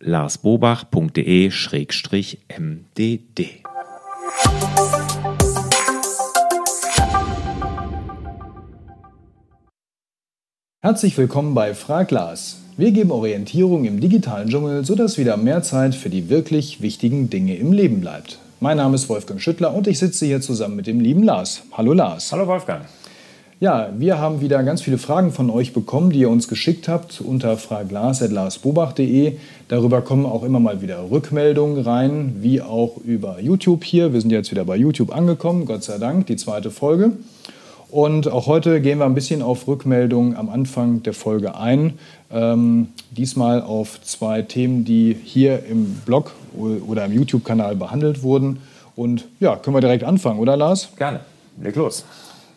larsbobach.de-mdd. Herzlich willkommen bei Frag Lars. Wir geben Orientierung im digitalen Dschungel, sodass wieder mehr Zeit für die wirklich wichtigen Dinge im Leben bleibt. Mein Name ist Wolfgang Schüttler und ich sitze hier zusammen mit dem lieben Lars. Hallo Lars. Hallo Wolfgang. Ja, wir haben wieder ganz viele Fragen von euch bekommen, die ihr uns geschickt habt unter fraglas.larsbobach.de. Darüber kommen auch immer mal wieder Rückmeldungen rein, wie auch über YouTube hier. Wir sind jetzt wieder bei YouTube angekommen, Gott sei Dank, die zweite Folge. Und auch heute gehen wir ein bisschen auf Rückmeldungen am Anfang der Folge ein. Ähm, diesmal auf zwei Themen, die hier im Blog oder im YouTube-Kanal behandelt wurden. Und ja, können wir direkt anfangen, oder Lars? Gerne. Leg los.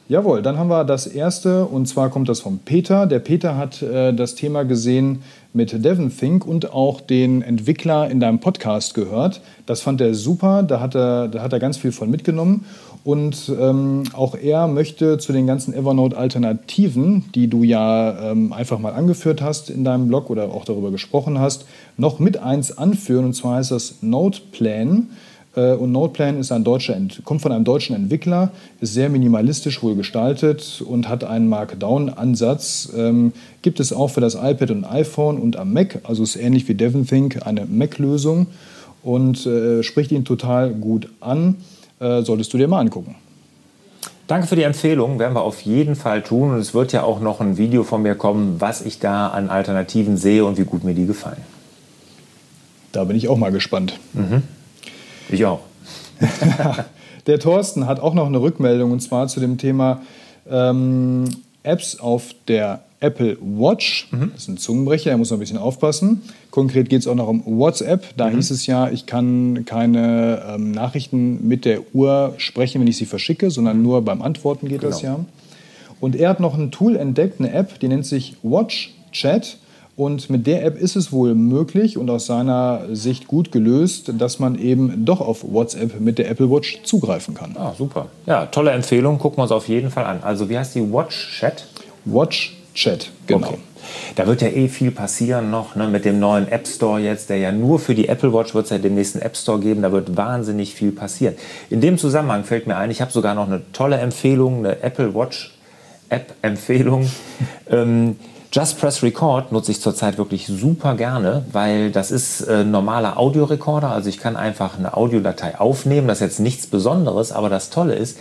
Jawohl, dann haben wir das erste und zwar kommt das von Peter. Der Peter hat äh, das Thema gesehen mit Devon Think und auch den Entwickler in deinem Podcast gehört. Das fand er super, da hat er, da hat er ganz viel von mitgenommen. Und ähm, auch er möchte zu den ganzen Evernote-Alternativen, die du ja ähm, einfach mal angeführt hast in deinem Blog oder auch darüber gesprochen hast, noch mit eins anführen. Und zwar heißt das Noteplan. Äh, und Noteplan ist ein deutscher, kommt von einem deutschen Entwickler, ist sehr minimalistisch wohl gestaltet und hat einen Markdown-Ansatz. Ähm, gibt es auch für das iPad und iPhone und am Mac, also ist ähnlich wie DevonThink eine Mac-Lösung und äh, spricht ihn total gut an. Äh, solltest du dir mal angucken. Danke für die Empfehlung, werden wir auf jeden Fall tun. Und es wird ja auch noch ein Video von mir kommen, was ich da an Alternativen sehe und wie gut mir die gefallen. Da bin ich auch mal gespannt. Mhm. Ich auch. Der Thorsten hat auch noch eine Rückmeldung und zwar zu dem Thema ähm, Apps auf der Apple Watch. Mhm. Das ist ein Zungenbrecher, da muss man ein bisschen aufpassen. Konkret geht es auch noch um WhatsApp. Da mhm. hieß es ja, ich kann keine ähm, Nachrichten mit der Uhr sprechen, wenn ich sie verschicke, sondern nur beim Antworten geht genau. das ja. Und er hat noch ein Tool entdeckt, eine App, die nennt sich Watch Chat. Und mit der App ist es wohl möglich und aus seiner Sicht gut gelöst, dass man eben doch auf WhatsApp mit der Apple Watch zugreifen kann. Ah, super. Ja, tolle Empfehlung. Gucken wir uns auf jeden Fall an. Also, wie heißt die Watch Chat? Watch Chat, genau. Okay. Da wird ja eh viel passieren noch ne, mit dem neuen App Store jetzt, der ja nur für die Apple Watch wird es ja den nächsten App Store geben. Da wird wahnsinnig viel passieren. In dem Zusammenhang fällt mir ein, ich habe sogar noch eine tolle Empfehlung, eine Apple Watch App Empfehlung. ähm, Just Press Record nutze ich zurzeit wirklich super gerne, weil das ist ein normaler Audiorekorder. Also ich kann einfach eine Audiodatei aufnehmen. Das ist jetzt nichts Besonderes, aber das Tolle ist,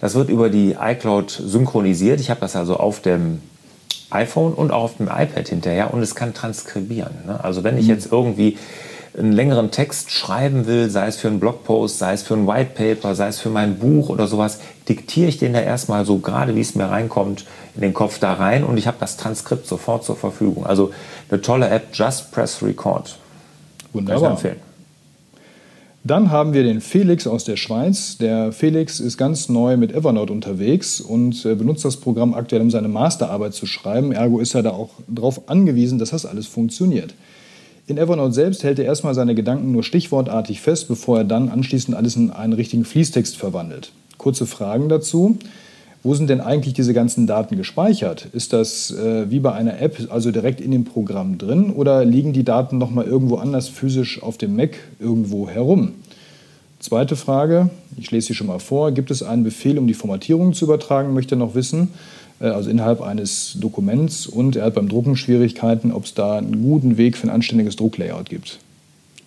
das wird über die iCloud synchronisiert. Ich habe das also auf dem iPhone und auch auf dem iPad hinterher und es kann transkribieren. Ne? Also wenn ich mhm. jetzt irgendwie einen längeren Text schreiben will, sei es für einen Blogpost, sei es für ein White Paper, sei es für mein Buch oder sowas, diktiere ich den da erstmal so gerade, wie es mir reinkommt, in den Kopf da rein und ich habe das Transkript sofort zur Verfügung. Also eine tolle App, Just Press Record. Wunderbar. Kann ich empfehlen. Dann haben wir den Felix aus der Schweiz. Der Felix ist ganz neu mit Evernote unterwegs und äh, benutzt das Programm aktuell, um seine Masterarbeit zu schreiben. Ergo ist er da auch darauf angewiesen, dass das alles funktioniert. In Evernote selbst hält er erstmal seine Gedanken nur stichwortartig fest, bevor er dann anschließend alles in einen richtigen Fließtext verwandelt. Kurze Fragen dazu. Wo sind denn eigentlich diese ganzen Daten gespeichert? Ist das äh, wie bei einer App, also direkt in dem Programm drin, oder liegen die Daten nochmal irgendwo anders physisch auf dem Mac irgendwo herum? Zweite Frage, ich lese sie schon mal vor. Gibt es einen Befehl, um die Formatierung zu übertragen, möchte noch wissen? Äh, also innerhalb eines Dokuments und er hat beim Drucken Schwierigkeiten, ob es da einen guten Weg für ein anständiges Drucklayout gibt.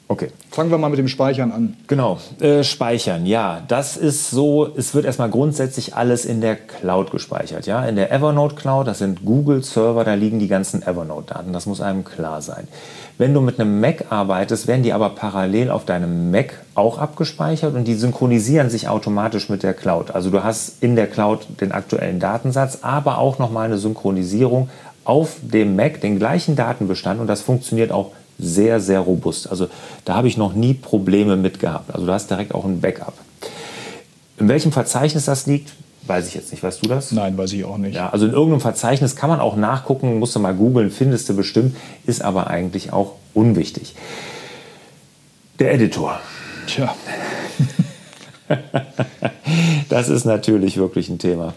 Okay. Fangen wir mal mit dem Speichern an. Genau, äh, speichern, ja. Das ist so, es wird erstmal grundsätzlich alles in der Cloud gespeichert. Ja? In der Evernote Cloud, das sind Google-Server, da liegen die ganzen Evernote-Daten. Das muss einem klar sein. Wenn du mit einem Mac arbeitest, werden die aber parallel auf deinem Mac auch abgespeichert und die synchronisieren sich automatisch mit der Cloud. Also du hast in der Cloud den aktuellen Datensatz, aber auch nochmal eine Synchronisierung auf dem Mac, den gleichen Datenbestand und das funktioniert auch sehr, sehr robust. Also da habe ich noch nie Probleme mit gehabt. Also du hast direkt auch ein Backup. In welchem Verzeichnis das liegt, weiß ich jetzt nicht. Weißt du das? Nein, weiß ich auch nicht. Ja, also in irgendeinem Verzeichnis kann man auch nachgucken, musst du mal googeln, findest du bestimmt, ist aber eigentlich auch unwichtig. Der Editor. Tja. das ist natürlich wirklich ein Thema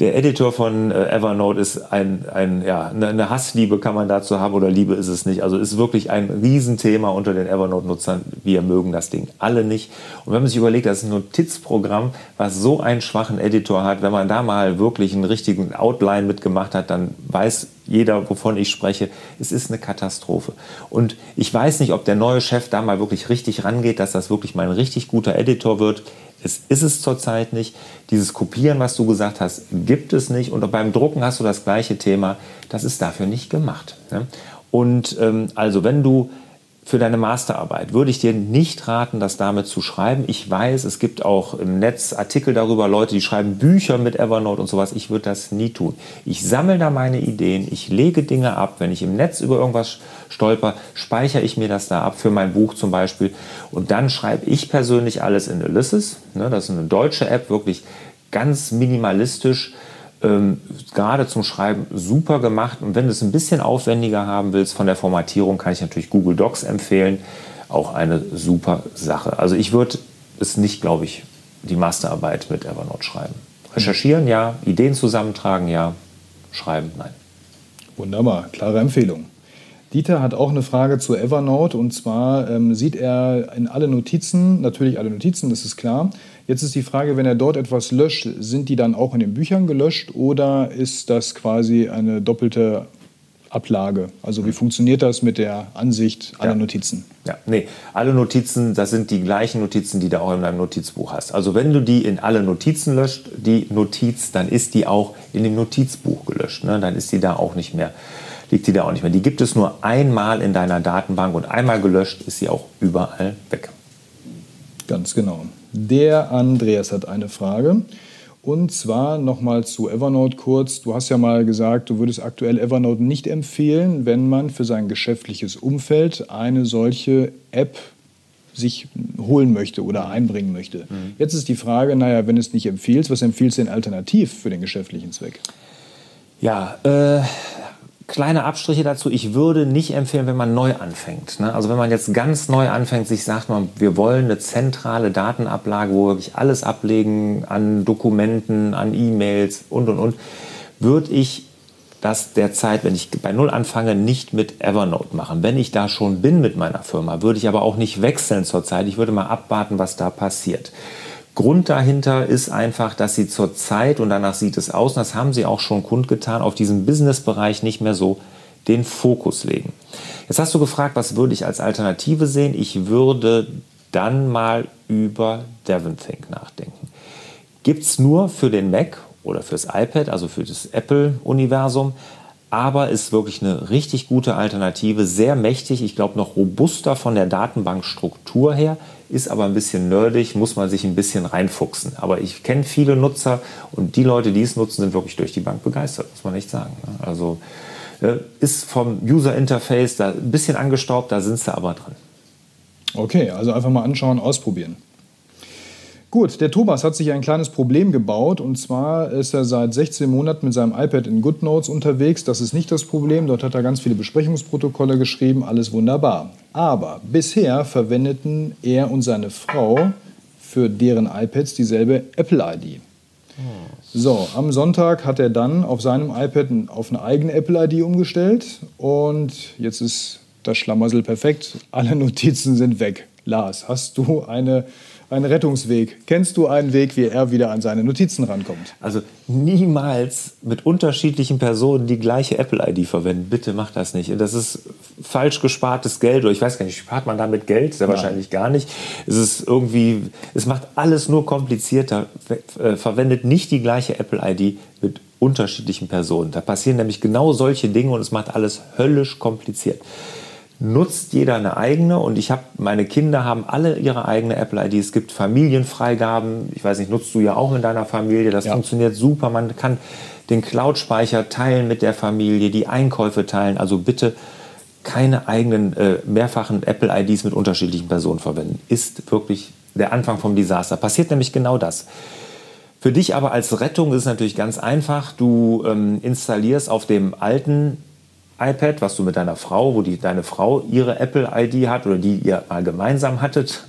der Editor von äh, Evernote ist ein, ein, ja, eine Hassliebe kann man dazu haben oder Liebe ist es nicht. Also ist wirklich ein Riesenthema unter den Evernote-Nutzern. Wir mögen das Ding alle nicht. Und wenn man sich überlegt, das ist ein Notizprogramm, was so einen schwachen Editor hat, wenn man da mal wirklich einen richtigen Outline mitgemacht hat, dann weiß jeder, wovon ich spreche. Es ist eine Katastrophe. Und ich weiß nicht, ob der neue Chef da mal wirklich richtig rangeht, dass das wirklich mal ein richtig guter Editor wird. Es ist es zurzeit nicht. Dieses Kopieren, was du gesagt hast, gibt es nicht. Und beim Drucken hast du das gleiche Thema. Das ist dafür nicht gemacht. Ne? Und ähm, also, wenn du für deine Masterarbeit würde ich dir nicht raten, das damit zu schreiben. Ich weiß, es gibt auch im Netz Artikel darüber, Leute, die schreiben Bücher mit Evernote und sowas. Ich würde das nie tun. Ich sammle da meine Ideen, ich lege Dinge ab. Wenn ich im Netz über irgendwas stolper, speichere ich mir das da ab, für mein Buch zum Beispiel. Und dann schreibe ich persönlich alles in Ulysses. Ne, das ist eine deutsche App, wirklich ganz minimalistisch ähm, gerade zum Schreiben super gemacht. Und wenn du es ein bisschen aufwendiger haben willst von der Formatierung, kann ich natürlich Google Docs empfehlen. Auch eine super Sache. Also ich würde es nicht, glaube ich, die Masterarbeit mit Evernote schreiben. Recherchieren, ja. Ideen zusammentragen, ja. Schreiben, nein. Wunderbar, klare Empfehlung. Dieter hat auch eine Frage zu Evernote und zwar ähm, sieht er in alle Notizen, natürlich alle Notizen, das ist klar. Jetzt ist die Frage, wenn er dort etwas löscht, sind die dann auch in den Büchern gelöscht oder ist das quasi eine doppelte Ablage? Also wie funktioniert das mit der Ansicht aller ja. Notizen? Ja, nee, alle Notizen, das sind die gleichen Notizen, die du auch in deinem Notizbuch hast. Also wenn du die in alle Notizen löscht, die Notiz, dann ist die auch in dem Notizbuch gelöscht. Ne? Dann ist die da auch nicht mehr liegt die da auch nicht mehr. Die gibt es nur einmal in deiner Datenbank und einmal gelöscht ist sie auch überall weg. Ganz genau. Der Andreas hat eine Frage. Und zwar nochmal zu Evernote kurz. Du hast ja mal gesagt, du würdest aktuell Evernote nicht empfehlen, wenn man für sein geschäftliches Umfeld eine solche App sich holen möchte oder einbringen möchte. Mhm. Jetzt ist die Frage, naja, wenn es nicht empfiehlst, was empfiehlst du denn alternativ für den geschäftlichen Zweck? Ja, äh, kleine Abstriche dazu. Ich würde nicht empfehlen, wenn man neu anfängt. Ne? Also wenn man jetzt ganz neu anfängt, sich sagt man, wir wollen eine zentrale Datenablage, wo wir wirklich alles ablegen an Dokumenten, an E-Mails und, und, und, würde ich das derzeit, wenn ich bei Null anfange, nicht mit Evernote machen. Wenn ich da schon bin mit meiner Firma, würde ich aber auch nicht wechseln zurzeit. Ich würde mal abwarten, was da passiert. Grund dahinter ist einfach, dass sie zurzeit, und danach sieht es aus, und das haben sie auch schon kundgetan, auf diesen Businessbereich nicht mehr so den Fokus legen. Jetzt hast du gefragt, was würde ich als Alternative sehen? Ich würde dann mal über DevonThink nachdenken. Gibt es nur für den Mac oder fürs iPad, also für das Apple-Universum, aber ist wirklich eine richtig gute Alternative, sehr mächtig, ich glaube noch robuster von der Datenbankstruktur her, ist aber ein bisschen nerdig, muss man sich ein bisschen reinfuchsen. Aber ich kenne viele Nutzer und die Leute, die es nutzen, sind wirklich durch die Bank begeistert, muss man echt sagen. Ne? Also äh, ist vom User Interface da ein bisschen angestaubt, da sind sie aber dran. Okay, also einfach mal anschauen, ausprobieren. Gut, der Thomas hat sich ein kleines Problem gebaut und zwar ist er seit 16 Monaten mit seinem iPad in GoodNotes unterwegs. Das ist nicht das Problem, dort hat er ganz viele Besprechungsprotokolle geschrieben, alles wunderbar. Aber bisher verwendeten er und seine Frau für deren iPads dieselbe Apple-ID. So, am Sonntag hat er dann auf seinem iPad auf eine eigene Apple-ID umgestellt und jetzt ist das Schlamassel perfekt. Alle Notizen sind weg. Lars, hast du eine ein Rettungsweg. Kennst du einen Weg, wie er wieder an seine Notizen rankommt? Also niemals mit unterschiedlichen Personen die gleiche Apple-ID verwenden. Bitte mach das nicht. Das ist falsch gespartes Geld. Oder ich weiß gar nicht, spart man damit Geld? Sehr wahrscheinlich gar nicht. Es ist irgendwie, es macht alles nur komplizierter. Äh, verwendet nicht die gleiche Apple-ID mit unterschiedlichen Personen. Da passieren nämlich genau solche Dinge und es macht alles höllisch kompliziert nutzt jeder eine eigene und ich habe, meine Kinder haben alle ihre eigene Apple-ID. Es gibt Familienfreigaben. Ich weiß nicht, nutzt du ja auch in deiner Familie. Das ja. funktioniert super. Man kann den Cloud-Speicher teilen mit der Familie, die Einkäufe teilen. Also bitte keine eigenen äh, mehrfachen Apple-IDs mit unterschiedlichen Personen verwenden. Ist wirklich der Anfang vom Desaster. Passiert nämlich genau das. Für dich aber als Rettung ist es natürlich ganz einfach. Du ähm, installierst auf dem alten iPad, was du mit deiner Frau, wo die, deine Frau ihre Apple-ID hat oder die ihr mal gemeinsam hattet,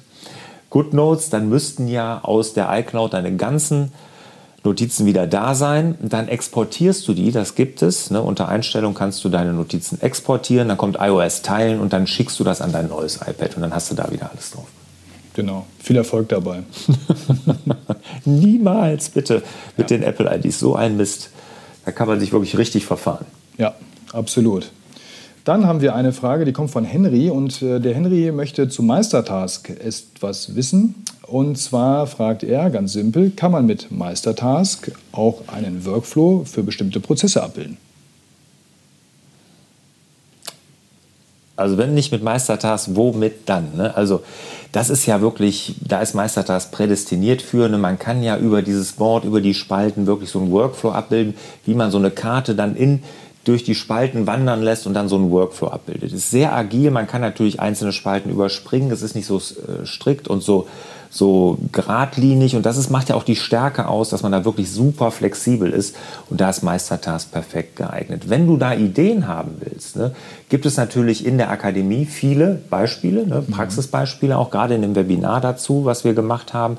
GoodNotes, dann müssten ja aus der iCloud deine ganzen Notizen wieder da sein. Dann exportierst du die, das gibt es. Ne? Unter Einstellung kannst du deine Notizen exportieren, dann kommt iOS teilen und dann schickst du das an dein neues iPad und dann hast du da wieder alles drauf. Genau, viel Erfolg dabei. Niemals bitte mit ja. den Apple IDs so ein Mist. Da kann man sich wirklich richtig verfahren. Ja, absolut. Dann haben wir eine Frage, die kommt von Henry und äh, der Henry möchte zu Meistertask etwas wissen. Und zwar fragt er ganz simpel, kann man mit Meistertask auch einen Workflow für bestimmte Prozesse abbilden? Also wenn nicht mit Meistertask, womit dann? Ne? Also das ist ja wirklich, da ist Meistertask prädestiniert für. Ne? Man kann ja über dieses Board, über die Spalten wirklich so einen Workflow abbilden, wie man so eine Karte dann in durch die Spalten wandern lässt und dann so einen Workflow abbildet. Es ist sehr agil, man kann natürlich einzelne Spalten überspringen, es ist nicht so äh, strikt und so, so geradlinig und das ist, macht ja auch die Stärke aus, dass man da wirklich super flexibel ist und da ist Meistertask perfekt geeignet. Wenn du da Ideen haben willst, ne, gibt es natürlich in der Akademie viele Beispiele, ne, mhm. Praxisbeispiele, auch gerade in dem Webinar dazu, was wir gemacht haben.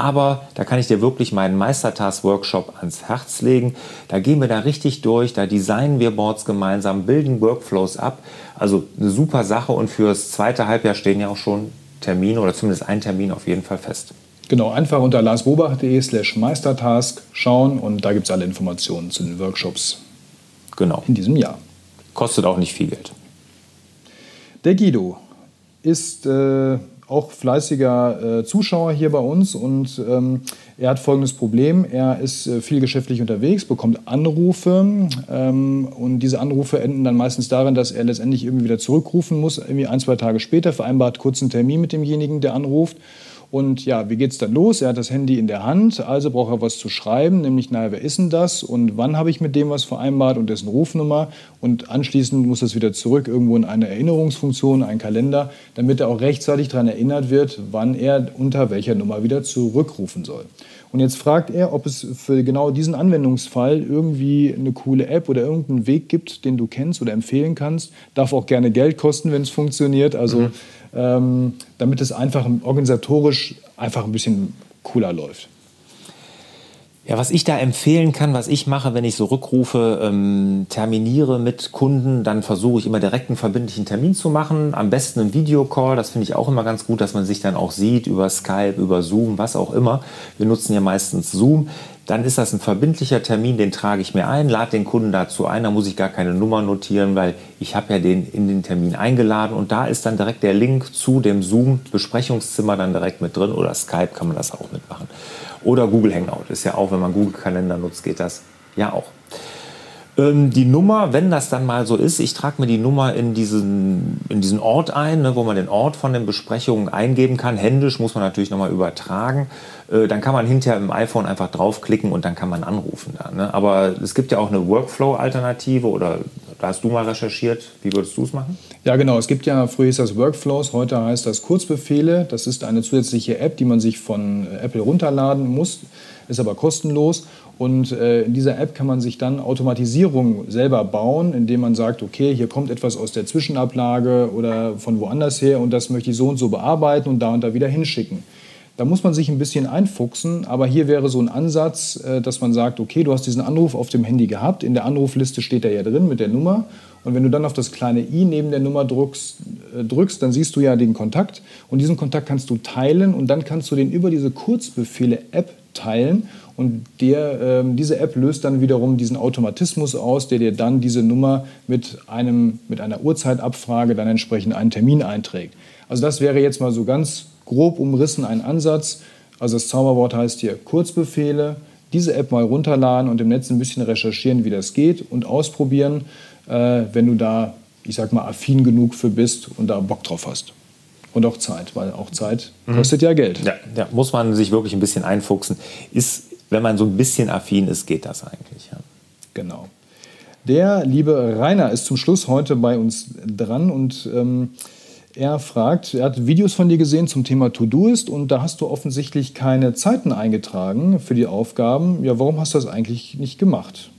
Aber da kann ich dir wirklich meinen Meistertask-Workshop ans Herz legen. Da gehen wir da richtig durch, da designen wir Boards gemeinsam, bilden Workflows ab. Also eine super Sache und fürs zweite Halbjahr stehen ja auch schon Termine oder zumindest ein Termin auf jeden Fall fest. Genau, einfach unter larsbobach.de slash Meistertask schauen und da gibt es alle Informationen zu den Workshops genau. in diesem Jahr. Kostet auch nicht viel Geld. Der Guido ist äh, auch fleißiger äh, Zuschauer hier bei uns und ähm, er hat folgendes Problem. Er ist äh, viel geschäftlich unterwegs, bekommt Anrufe ähm, und diese Anrufe enden dann meistens darin, dass er letztendlich irgendwie wieder zurückrufen muss, irgendwie ein, zwei Tage später, vereinbart kurzen Termin mit demjenigen, der anruft und ja, wie geht es dann los? Er hat das Handy in der Hand, also braucht er was zu schreiben, nämlich, naja, wer ist denn das und wann habe ich mit dem was vereinbart und dessen Rufnummer. Und anschließend muss das wieder zurück irgendwo in eine Erinnerungsfunktion, einen Kalender, damit er auch rechtzeitig daran erinnert wird, wann er unter welcher Nummer wieder zurückrufen soll. Und jetzt fragt er, ob es für genau diesen Anwendungsfall irgendwie eine coole App oder irgendeinen Weg gibt, den du kennst oder empfehlen kannst. Darf auch gerne Geld kosten, wenn es funktioniert. Also mhm ähm, damit es einfach organisatorisch einfach ein bisschen cooler läuft. Ja, was ich da empfehlen kann, was ich mache, wenn ich so Rückrufe ähm, terminiere mit Kunden, dann versuche ich immer direkt einen verbindlichen Termin zu machen. Am besten einen Videocall, das finde ich auch immer ganz gut, dass man sich dann auch sieht über Skype, über Zoom, was auch immer. Wir nutzen ja meistens Zoom. Dann ist das ein verbindlicher Termin, den trage ich mir ein, lade den Kunden dazu ein, da muss ich gar keine Nummer notieren, weil ich habe ja den in den Termin eingeladen und da ist dann direkt der Link zu dem Zoom-Besprechungszimmer dann direkt mit drin oder Skype kann man das auch mitmachen. Oder Google Hangout ist ja auch, wenn man Google Kalender nutzt, geht das ja auch. Ähm, die Nummer, wenn das dann mal so ist, ich trage mir die Nummer in diesen, in diesen Ort ein, ne, wo man den Ort von den Besprechungen eingeben kann. Händisch muss man natürlich nochmal übertragen. Äh, dann kann man hinterher im iPhone einfach draufklicken und dann kann man anrufen. Da, ne? Aber es gibt ja auch eine Workflow-Alternative oder da hast du mal recherchiert. Wie würdest du es machen? Ja, genau. Es gibt ja, früher hieß das Workflows, heute heißt das Kurzbefehle. Das ist eine zusätzliche App, die man sich von äh, Apple runterladen muss, ist aber kostenlos. Und äh, in dieser App kann man sich dann Automatisierung selber bauen, indem man sagt, okay, hier kommt etwas aus der Zwischenablage oder von woanders her und das möchte ich so und so bearbeiten und da und da wieder hinschicken. Da muss man sich ein bisschen einfuchsen, aber hier wäre so ein Ansatz, äh, dass man sagt, okay, du hast diesen Anruf auf dem Handy gehabt, in der Anrufliste steht er ja drin mit der Nummer. Und wenn du dann auf das kleine i neben der Nummer drückst, äh, drückst, dann siehst du ja den Kontakt. Und diesen Kontakt kannst du teilen und dann kannst du den über diese Kurzbefehle-App teilen und der, äh, diese App löst dann wiederum diesen Automatismus aus, der dir dann diese Nummer mit, einem, mit einer Uhrzeitabfrage dann entsprechend einen Termin einträgt. Also das wäre jetzt mal so ganz grob umrissen ein Ansatz. Also das Zauberwort heißt hier Kurzbefehle. Diese App mal runterladen und im Netz ein bisschen recherchieren, wie das geht und ausprobieren, äh, wenn du da, ich sag mal, affin genug für bist und da Bock drauf hast. Und auch Zeit, weil auch Zeit mhm. kostet ja Geld. Ja, ja, muss man sich wirklich ein bisschen einfuchsen. Ist, wenn man so ein bisschen affin ist, geht das eigentlich. Ja. Genau. Der liebe Rainer ist zum Schluss heute bei uns dran und ähm, er fragt, er hat Videos von dir gesehen zum Thema To-Doist und da hast du offensichtlich keine Zeiten eingetragen für die Aufgaben. Ja, warum hast du das eigentlich nicht gemacht?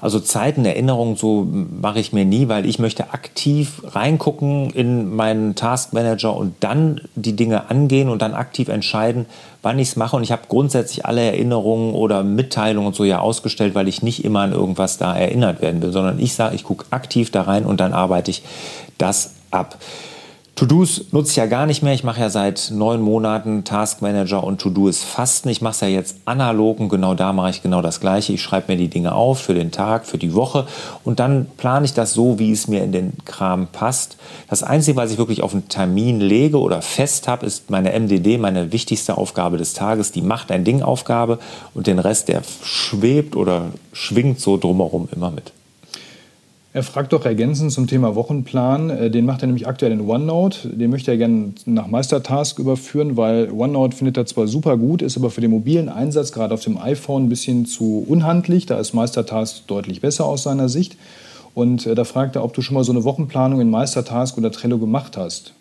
Also Zeiten, Erinnerungen, so mache ich mir nie, weil ich möchte aktiv reingucken in meinen Taskmanager und dann die Dinge angehen und dann aktiv entscheiden, wann ich es mache. Und ich habe grundsätzlich alle Erinnerungen oder Mitteilungen und so ja ausgestellt, weil ich nicht immer an irgendwas da erinnert werden will, sondern ich sage, ich gucke aktiv da rein und dann arbeite ich das ab. To-Dos nutze ich ja gar nicht mehr. Ich mache ja seit neun Monaten Task Manager und To-Do ist Fasten. Ich mache es ja jetzt analog und genau da mache ich genau das Gleiche. Ich schreibe mir die Dinge auf für den Tag, für die Woche und dann plane ich das so, wie es mir in den Kram passt. Das Einzige, was ich wirklich auf einen Termin lege oder fest habe, ist meine MDD, meine wichtigste Aufgabe des Tages, die Macht ein Ding Aufgabe und den Rest, der schwebt oder schwingt so drumherum immer mit. Er fragt doch ergänzend zum Thema Wochenplan. Äh, den macht er nämlich aktuell in OneNote. Den möchte er gerne nach Meistertask überführen, weil OneNote findet er zwar super gut, ist aber für den mobilen Einsatz, gerade auf dem iPhone, ein bisschen zu unhandlich. Da ist Meistertask deutlich besser aus seiner Sicht. Und äh, da fragt er, ob du schon mal so eine Wochenplanung in Meistertask oder Trello gemacht hast.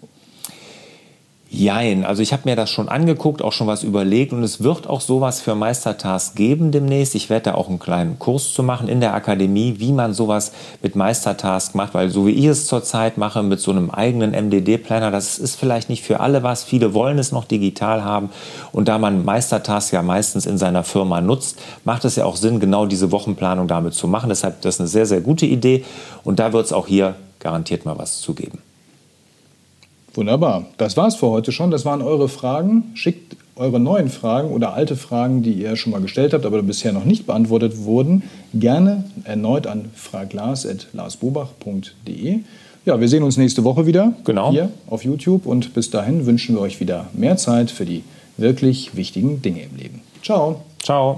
Jein, also ich habe mir das schon angeguckt, auch schon was überlegt und es wird auch sowas für Meistertask geben demnächst. Ich werde da auch einen kleinen Kurs zu machen in der Akademie, wie man sowas mit Meistertask macht, weil so wie ich es zurzeit mache mit so einem eigenen MDD-Planner, das ist vielleicht nicht für alle was. Viele wollen es noch digital haben und da man Meistertask ja meistens in seiner Firma nutzt, macht es ja auch Sinn, genau diese Wochenplanung damit zu machen. Deshalb das ist eine sehr, sehr gute Idee und da wird es auch hier garantiert mal was zu geben. Wunderbar. Das war's für heute schon. Das waren eure Fragen. Schickt eure neuen Fragen oder alte Fragen, die ihr schon mal gestellt habt, aber bisher noch nicht beantwortet wurden, gerne erneut an fraglas.larsbobach.de. Ja, wir sehen uns nächste Woche wieder genau. hier auf YouTube und bis dahin wünschen wir euch wieder mehr Zeit für die wirklich wichtigen Dinge im Leben. Ciao. Ciao.